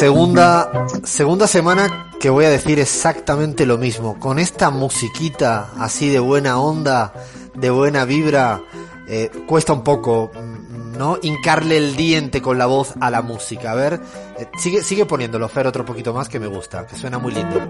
Segunda, segunda semana que voy a decir exactamente lo mismo. Con esta musiquita así de buena onda, de buena vibra, eh, cuesta un poco, ¿no? Hincarle el diente con la voz a la música. A ver, eh, sigue, sigue poniéndolo, Fer, otro poquito más que me gusta, que suena muy lindo.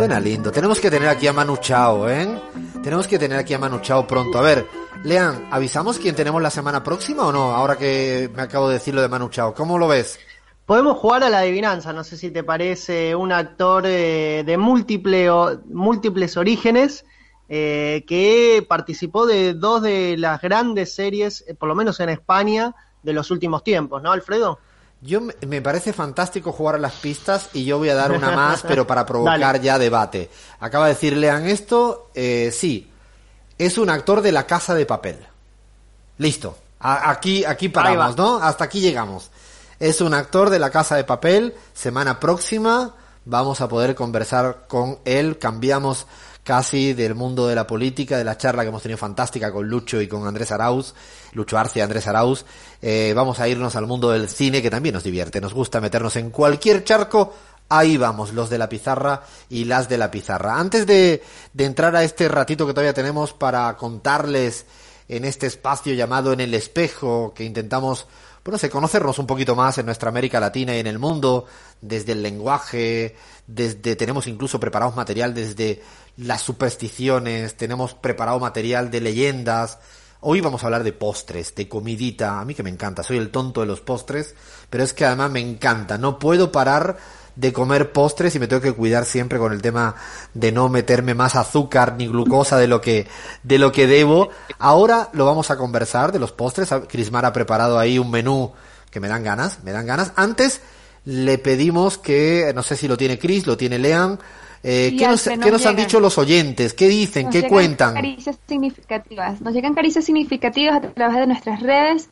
Suena lindo. Tenemos que tener aquí a Manu Chao, ¿eh? Tenemos que tener aquí a Manu Chao pronto. A ver, Lean, ¿avisamos quién tenemos la semana próxima o no? Ahora que me acabo de decir lo de Manu Chao. ¿Cómo lo ves? Podemos jugar a la adivinanza, no sé si te parece un actor eh, de múltiple múltiples orígenes eh, que participó de dos de las grandes series, eh, por lo menos en España, de los últimos tiempos, ¿no, Alfredo? Yo me parece fantástico jugar a las pistas y yo voy a dar una más, pero para provocar ya debate. Acaba de decir, lean esto, eh, sí, es un actor de la Casa de Papel. Listo, aquí, aquí paramos, ¿no? Hasta aquí llegamos. Es un actor de la Casa de Papel, semana próxima vamos a poder conversar con él, cambiamos casi del mundo de la política, de la charla que hemos tenido fantástica con Lucho y con Andrés Arauz, Lucho Arce Andrés Arauz, eh, vamos a irnos al mundo del cine que también nos divierte, nos gusta meternos en cualquier charco, ahí vamos, los de la pizarra y las de la pizarra. Antes de, de entrar a este ratito que todavía tenemos para contarles en este espacio llamado En el Espejo, que intentamos bueno, sé, conocernos un poquito más en nuestra América Latina y en el mundo, desde el lenguaje, desde, tenemos incluso preparado material desde las supersticiones, tenemos preparado material de leyendas. Hoy vamos a hablar de postres, de comidita, a mí que me encanta, soy el tonto de los postres, pero es que además me encanta, no puedo parar de comer postres y me tengo que cuidar siempre con el tema de no meterme más azúcar ni glucosa de lo que de lo que debo. Ahora lo vamos a conversar de los postres. Crismar ha preparado ahí un menú que me dan ganas, me dan ganas. Antes le pedimos que, no sé si lo tiene Cris, lo tiene Lean, eh, ¿Qué nos, nos han dicho los oyentes? ¿Qué dicen? ¿Qué cuentan? Caricias significativas. Nos llegan caricias significativas a través de nuestras redes.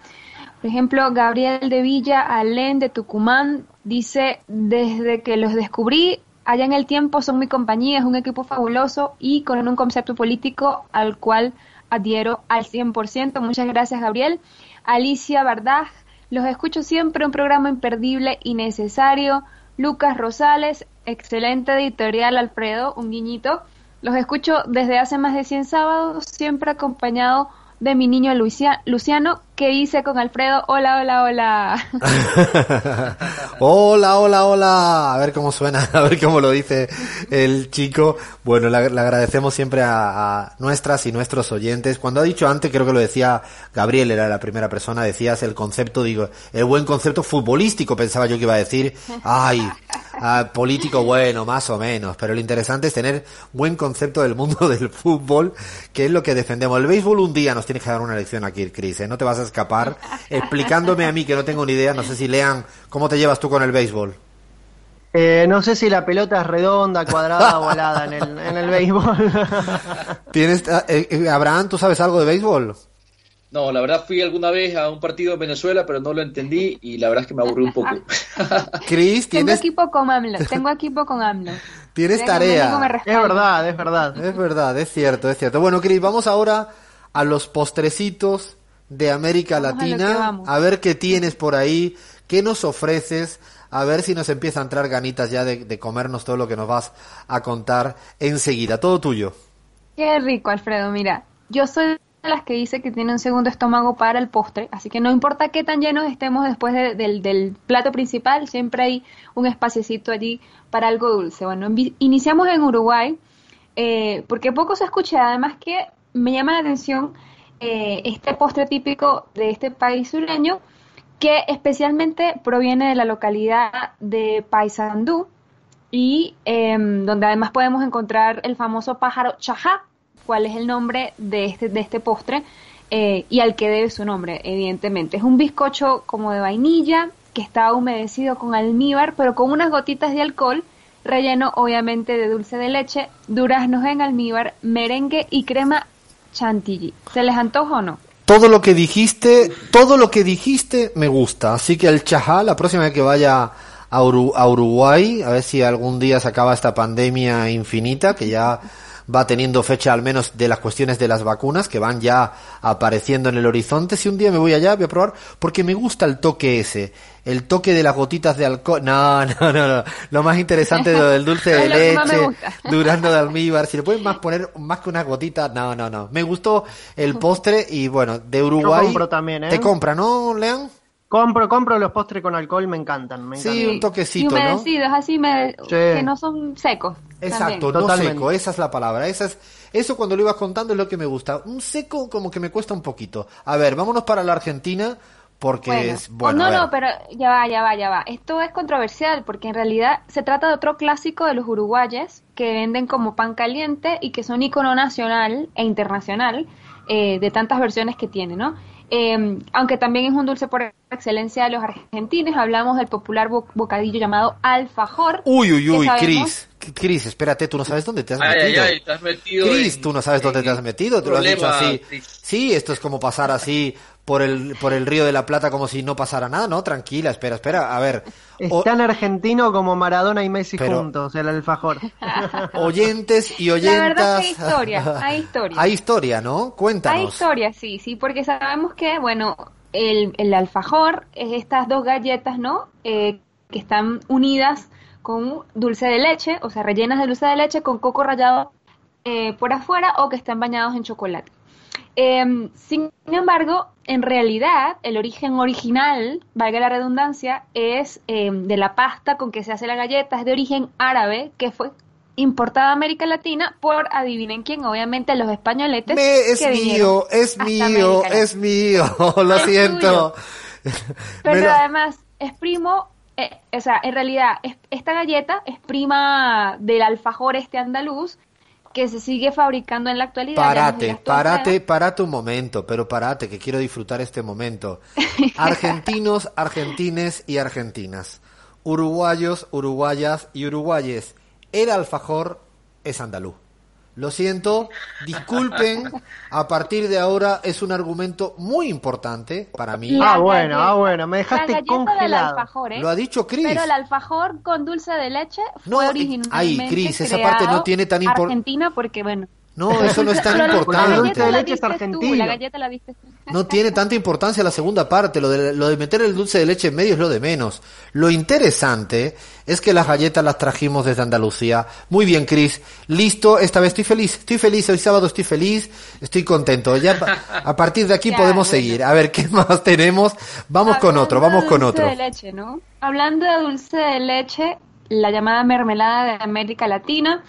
Por ejemplo, Gabriel de Villa, Alén de Tucumán, dice, desde que los descubrí, allá en el tiempo son mi compañía, es un equipo fabuloso y con un concepto político al cual adhiero al 100%. Muchas gracias, Gabriel. Alicia Bardaj, los escucho siempre, un programa imperdible y necesario. Lucas Rosales, excelente editorial, Alfredo, un guiñito. Los escucho desde hace más de 100 sábados, siempre acompañado de mi niño Luciano. ¿Qué hice con Alfredo? Hola, hola, hola. hola, hola, hola. A ver cómo suena, a ver cómo lo dice el chico. Bueno, le, agradecemos siempre a, nuestras y nuestros oyentes. Cuando ha dicho antes, creo que lo decía Gabriel, era la primera persona, decías el concepto, digo, el buen concepto futbolístico, pensaba yo que iba a decir. Ay, ah, político bueno, más o menos. Pero lo interesante es tener buen concepto del mundo del fútbol, que es lo que defendemos. El béisbol un día nos tienes que dar una lección aquí, Cris, ¿eh? No te vas a escapar explicándome a mí que no tengo ni idea, no sé si lean, ¿cómo te llevas tú con el béisbol? Eh, no sé si la pelota es redonda, cuadrada o alada en el, en el béisbol. ¿Tienes, eh, eh, Abraham, ¿tú sabes algo de béisbol? No, la verdad fui alguna vez a un partido en Venezuela, pero no lo entendí y la verdad es que me aburrí un poco. Cris, ¿tienes... Tengo equipo con AMLO, tengo equipo con AMLO. Tienes tarea. Es verdad, es verdad. Es verdad, es cierto, es cierto. Bueno, Cris, vamos ahora a los postrecitos de América Latina, a, ver qué tienes por ahí, qué nos ofreces, a ver si nos empieza a entrar ganitas ya de, comernos todo lo que nos vas a contar enseguida. Todo tuyo. Qué rico, Alfredo. Mira, yo soy de las que dice que tiene un segundo estómago para el postre, así que no importa qué tan llenos estemos después del, plato principal, siempre hay un espaciecito allí para algo dulce. Bueno, iniciamos en Uruguay, eh, porque poco se escucha, además que me llama la atención eh, este postre típico de este país sureño que especialmente proviene de la localidad de Paysandú y em, donde además podemos encontrar el famoso pájaro chajá, cuál es el nombre de este, de este postre eh, y al que debe su nombre, evidentemente. Es un bizcocho como de vainilla que está humedecido con almíbar, pero con unas gotitas de alcohol, relleno obviamente de dulce de leche, duraznos en almíbar, merengue y crema chantilly. ¿Se les antoja o no? Todo lo que dijiste, todo lo que dijiste me gusta. Así que el chajá, la próxima vez que vaya a, Uruguay, a ver si algún día se acaba esta pandemia infinita, que ya va teniendo fecha al menos de las cuestiones de las vacunas que van ya apareciendo en el horizonte. Si un día me voy allá, voy a probar, porque me gusta el toque ese, el toque de las gotitas de alcohol. No, no, no, no. Lo más interesante es lo del dulce de leche, durando de almíbar. Si le pueden más poner más que unas gotitas, no, no, no. Me gustó el postre y bueno, de Uruguay. compro también, ¿eh? Te compra, ¿no, León? Compro, compro los postres con alcohol, me encantan. Me sí, un toquecito, y humedecidos, así me, que no son secos. Exacto, no seco, esa es la palabra. Esa es, eso cuando lo ibas contando es lo que me gusta. Un seco como que me cuesta un poquito. A ver, vámonos para la Argentina porque es bueno. no, no, pero ya va, ya va, ya va. Esto es controversial porque en realidad se trata de otro clásico de los uruguayes que venden como pan caliente y que son icono nacional e internacional eh, de tantas versiones que tiene, ¿no? Eh, aunque también es un dulce por excelencia de los argentinos, hablamos del popular bocadillo llamado alfajor. Uy, uy, uy, Cris, Cris, espérate, tú no sabes dónde te has metido. Ay, te has metido Cris, tú no sabes dónde te has metido, te lo has dicho así. Sí, esto es como pasar así por el, por el río de la Plata como si no pasara nada, ¿no? Tranquila, espera, espera, a ver. Es tan argentino como Maradona y Messi juntos, el alfajor. Oyentes y oyentas. La verdad hay historia, hay historia. Hay historia, ¿no? Cuéntanos. Hay historia, sí, sí, porque sabemos que, bueno, el, el alfajor es estas dos galletas, ¿no? Eh, que están unidas con dulce de leche, o sea, rellenas de dulce de leche con coco rallado eh, por afuera o que están bañados en chocolate. Em, sin embargo, en realidad, el origen original, valga la redundancia, es em, de la pasta con que se hace la galleta, es de origen árabe, que fue importada a América Latina por, adivinen quién, obviamente los españoletes. es mío, es mío, es mío, lo siento. Pero además, es primo, eh, o sea, en realidad, esta galleta es prima del alfajor este andaluz, que se sigue fabricando en la actualidad. Parate, parate, parate un momento, pero parate, que quiero disfrutar este momento. Argentinos, argentines y argentinas. Uruguayos, uruguayas y uruguayes. El alfajor es andaluz. Lo siento, disculpen, a partir de ahora es un argumento muy importante para mí. ah, bueno, ah, bueno, me dejaste congelado. ¿eh? Lo ha dicho Cris. Pero el alfajor con dulce de leche fue no, originalmente Ay, Cris, esa parte no tiene tan importancia. Argentina porque, bueno, no, eso no es tan importante. La dulce de leche es argentino. la galleta la viste No tiene tanta importancia la segunda parte. Lo de, lo de meter el dulce de leche en medio es lo de menos. Lo interesante es que las galletas las trajimos desde Andalucía. Muy bien, Cris. Listo, esta vez estoy feliz. Estoy feliz. Hoy sábado estoy feliz. Estoy contento. Ya a partir de aquí podemos seguir. A ver, ¿qué más tenemos? Vamos con otro, vamos con otro. De leche, ¿no? Hablando de dulce de leche, la llamada mermelada de América Latina.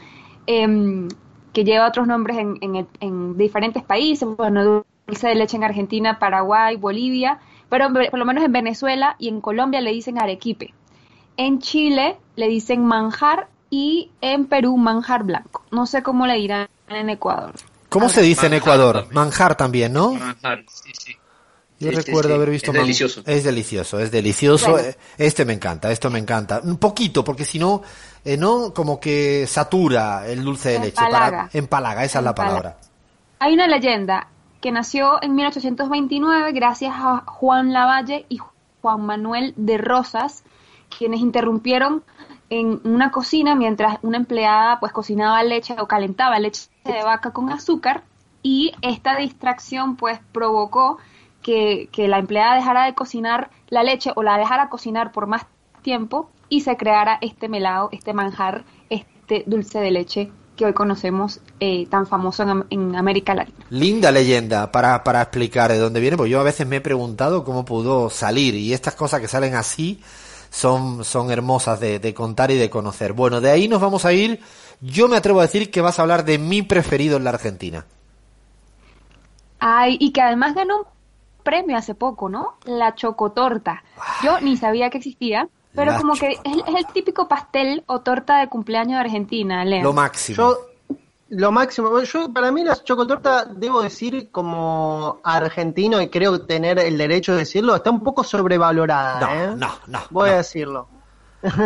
Eh, que lleva otros nombres en, en, diferentes países, bueno, dulce de leche en Argentina, Paraguay, Bolivia, pero por lo menos en Venezuela y en Colombia le dicen arequipe. En Chile le dicen manjar y en Perú manjar blanco. No sé cómo le dirán en Ecuador. ¿Cómo se dice en Ecuador? Manjar también, ¿no? Manjar, sí, sí. Yo recuerdo haber visto. Es delicioso. Es delicioso, es delicioso. Este me encanta, esto me encanta. Un poquito, porque si no, eh, no como que satura el dulce de leche. Para, empalaga, esa es la palabra. Hay una leyenda que nació en 1829 gracias a Juan Lavalle y Juan Manuel de Rosas, quienes interrumpieron en una cocina mientras una empleada pues cocinaba leche o calentaba leche de vaca con azúcar y esta distracción pues provocó que, que, la empleada dejara de cocinar la leche o la dejara cocinar por más tiempo y se creara este melado, este manjar, este dulce de leche que hoy conocemos eh, tan famoso en, América Latina. Linda leyenda para, para explicar de dónde viene, porque yo a veces me he preguntado cómo pudo salir y estas cosas que salen así son, son hermosas de, de contar y de conocer. Bueno, de ahí nos vamos a ir. Yo me atrevo a decir que vas a hablar de mi preferido en la Argentina. Ay, y que además ganó premio hace poco, ¿no? La chocotorta. Yo ni sabía que existía, pero como que es, el típico pastel o torta de cumpleaños de Argentina, Leo. Lo máximo. Yo, lo máximo. Yo, para mí la chocotorta, debo decir, como argentino, y creo tener el derecho de decirlo, está un poco sobrevalorada. No, ¿eh? no, no. Voy no. a decirlo.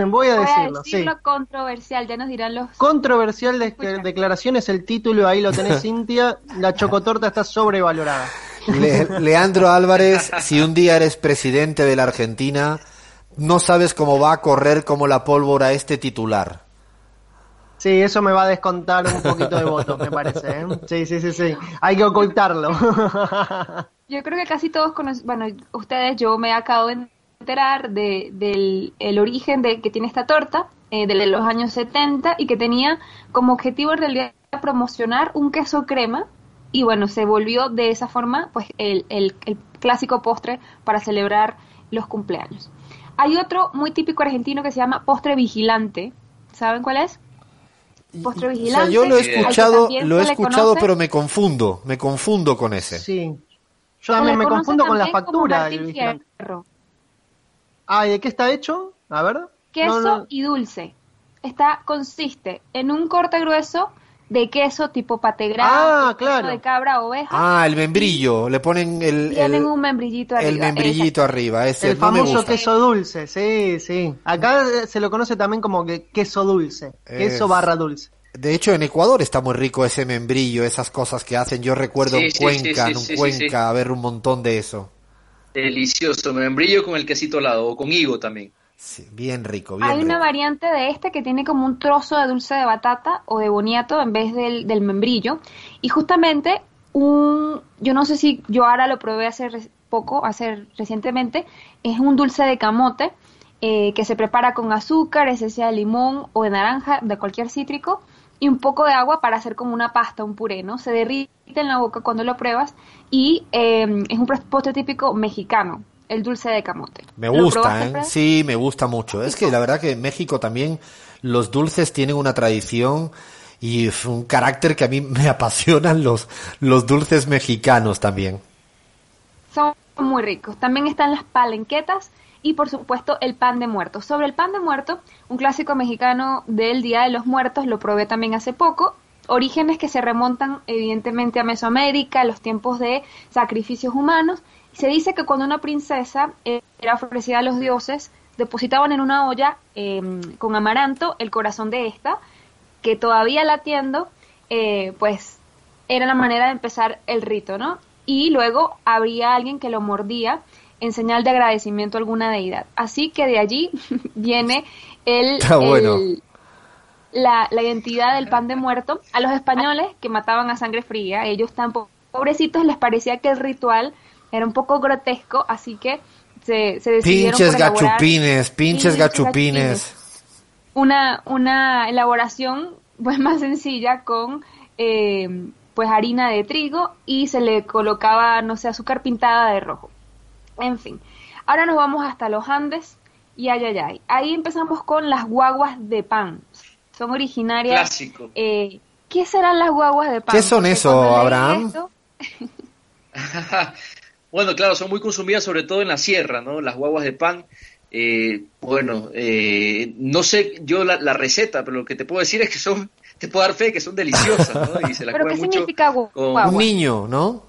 Voy a decirlo, sí. controversial, ya nos dirán los... Controversial de declaración es el título, ahí lo tenés Cintia, la chocotorta está sobrevalorada. Le- Leandro Álvarez, si un día eres presidente de la Argentina, no sabes cómo va a correr como la pólvora este titular. Sí, eso me va a descontar un poquito de votos, me parece. ¿eh? Sí, sí, sí, sí. Hay que ocultarlo. Yo creo que casi todos conocen, bueno, ustedes, yo me acabo de enterar de, del el origen de que tiene esta torta, eh, de los años 70, y que tenía como objetivo en realidad promocionar un queso crema, y bueno, se volvió de esa forma pues el, el, el clásico postre para celebrar los cumpleaños. Hay otro muy típico argentino que se llama postre vigilante. ¿Saben cuál es? Postre O sea, vigilante. yo lo he escuchado, lo he escuchado, pero me confundo, me confundo con ese. Sí. Yo también me confundo con la factura. Del vigilante. Ah, ¿y de qué está hecho? A ver. Queso No, no. y dulce. Está, consiste en un corte grueso de queso tipo pategrado, Ah, claro. de cabra o oveja. Ah, el membrillo, le ponen el, tienen el, un membrillito el arriba. membrillito arriba, ese El no me famoso gusta. queso dulce, sí, sí. Acá se lo conoce también como que queso dulce, queso Es- barra dulce. De hecho, en Ecuador está muy rico ese membrillo, esas cosas que hacen. Yo recuerdo Sí, en sí, Cuenca, sí, en un sí, sí, Cuenca, a ver un montón de eso. Delicioso, membrillo con el quesito al lado, o con higo también. Sí, bien rico, bien Hay una variante de este que tiene como un trozo de dulce de batata o de boniato en vez del, del membrillo. Y justamente un, yo no sé si yo ahora lo probé hace poco, hace recientemente, es un dulce de camote eh, que se prepara con azúcar, esencia de limón o de naranja, de cualquier cítrico, y un poco de agua para hacer como una pasta, un puré, ¿no? Se derrite en la boca cuando lo pruebas y eh, es un postre típico mexicano, el dulce de camote. Me ¿Lo gusta, ¿eh? Sí, me gusta mucho. Es que la verdad que en México también los dulces tienen una tradición y un carácter que a mí me apasionan los, los dulces mexicanos también. Son muy ricos. También están las palenquetas y por supuesto el pan de muerto. Sobre el pan de muerto, un clásico mexicano del Día de los Muertos, lo probé también hace poco. Orígenes que se remontan evidentemente a Mesoamérica, a los tiempos de sacrificios humanos. Se dice que cuando una princesa eh, era ofrecida a los dioses, depositaban en una olla eh, con amaranto el corazón de esta, que todavía latiendo, eh, pues era la manera de empezar el rito, ¿no? Y luego habría alguien que lo mordía en señal de agradecimiento a alguna deidad. Así que de allí viene el, bueno. el- la, la identidad del pan de muerto. A los españoles que mataban a sangre fría, ellos tan po- pobrecitos les parecía que el ritual era un poco grotesco, así que se, se decidieron Pinches gachupines, pinches gachupines. una, una elaboración pues más sencilla con eh, pues harina de trigo y se le colocaba, no sé, azúcar pintada de rojo. En fin, ahora nos vamos hasta los Andes y ay, ay, ay. Ahí empezamos con las guaguas de pan. Son originarias. Clásico. eh, ¿Qué serán las guaguas de pan? ¿Qué son Porque eso, Abraham? esto- bueno, claro, son muy consumidas sobre todo en la sierra, ¿no? Las guaguas de pan. eh, bueno, eh, no sé yo la, la receta, pero lo que te puedo decir es que son, te puedo dar fe que son deliciosas, ¿no? Y se las ¿Pero qué comen mucho significa gu- con- guagua? Un niño, ¿no?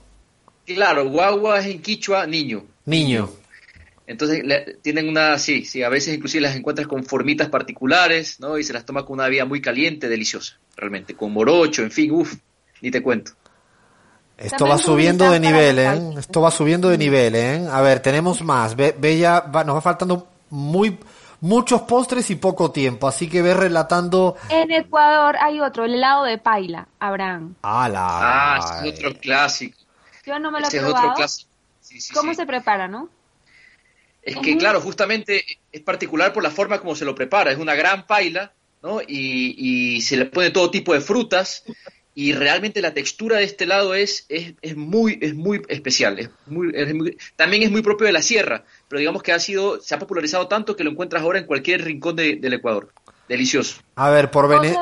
Claro, guagua es en quichua niño. Niño. Entonces le- tienen una, sí, sí, a veces inclusive las encuentras con formitas particulares, ¿no? Y se las toma con una bebida muy caliente, deliciosa, realmente, con morocho, en fin, uff, ni te cuento. Esto va subiendo de nivel, ¿eh? Esto va subiendo de nivel, ¿eh? A ver, tenemos más. Ve, ve ya, va- nos va faltando muy muchos postres y poco tiempo, así que ve relatando. En Ecuador hay otro, el helado de paila, Abraham. ¡Hala! Ah, es otro clásico. Yo no me lo he Ese es probado. otro clásico. Sí, sí, ¿Cómo sí. se prepara, no? Es que, claro, justamente es particular por la forma como se lo prepara. Es una gran paila, ¿no? Y, y se le pone todo tipo de frutas. Y realmente la textura de este lado es, es, es muy, es muy especial. Es muy, es muy- también es muy propio de la sierra. Pero digamos que ha sido, se ha popularizado tanto que lo encuentras ahora en cualquier rincón de- del Ecuador. Delicioso. A ver, por, Vene-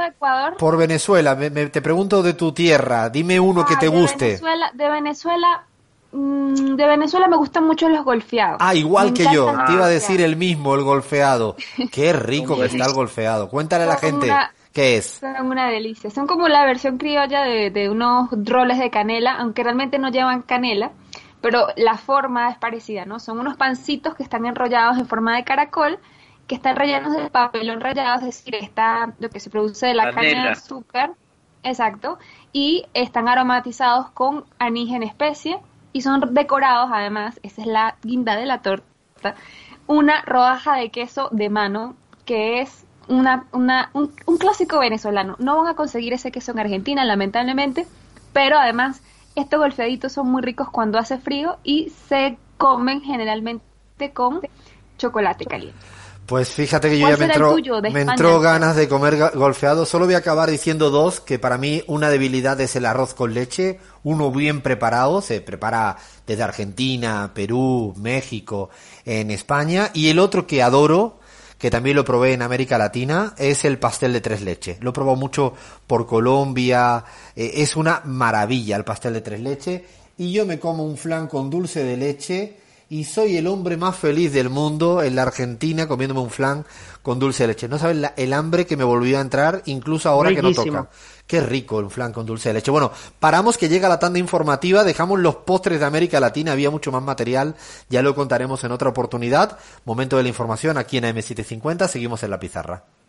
por Venezuela, me- me- te pregunto de tu tierra, dime uno que Ah, te de guste. Venezuela, de Venezuela, Mm, de Venezuela me gustan mucho los golfeados. Ah, igual que yo. Te iba a decir el mismo, el golfeado. Qué rico que está el golfeado. Cuéntale a la gente qué es. Son una delicia. Son como la versión criolla de, de unos roles de canela, aunque realmente no llevan canela. Pero la forma es parecida, ¿no? Son unos pancitos que están enrollados en forma de caracol que están rellenos de papelón rallado, es decir, está lo que se produce de la caña de azúcar, exacto, y están aromatizados con anís en especie y son decorados además, esa es la guinda de la torta, una rodaja de queso de mano que es una, una, un, un clásico venezolano. No van a conseguir ese queso en Argentina, lamentablemente, pero además estos golfeaditos son muy ricos cuando hace frío y se comen generalmente con chocolate caliente. Pues fíjate que yo ya me entró, me entró ganas de comer golfeado. Solo voy a acabar diciendo dos, que para mí una debilidad es el arroz con leche, uno bien preparado, se prepara desde Argentina, Perú, México, en España, y el otro que adoro, que también lo probé en América Latina, es el pastel de tres leches. Lo he probado mucho por Colombia, eh, es una maravilla el pastel de tres leches, y yo me como un flan con dulce de leche, y soy el hombre más feliz del mundo en la Argentina comiéndome un flan con dulce de leche. No sabes el hambre que me volvió a entrar, incluso ahora que no toca. Qué rico el flan con dulce de leche. Bueno, paramos que llega la tanda informativa, dejamos los postres de América Latina, había mucho más material, ya lo contaremos en otra oportunidad. Momento de la información aquí en AM750, seguimos en la pizarra.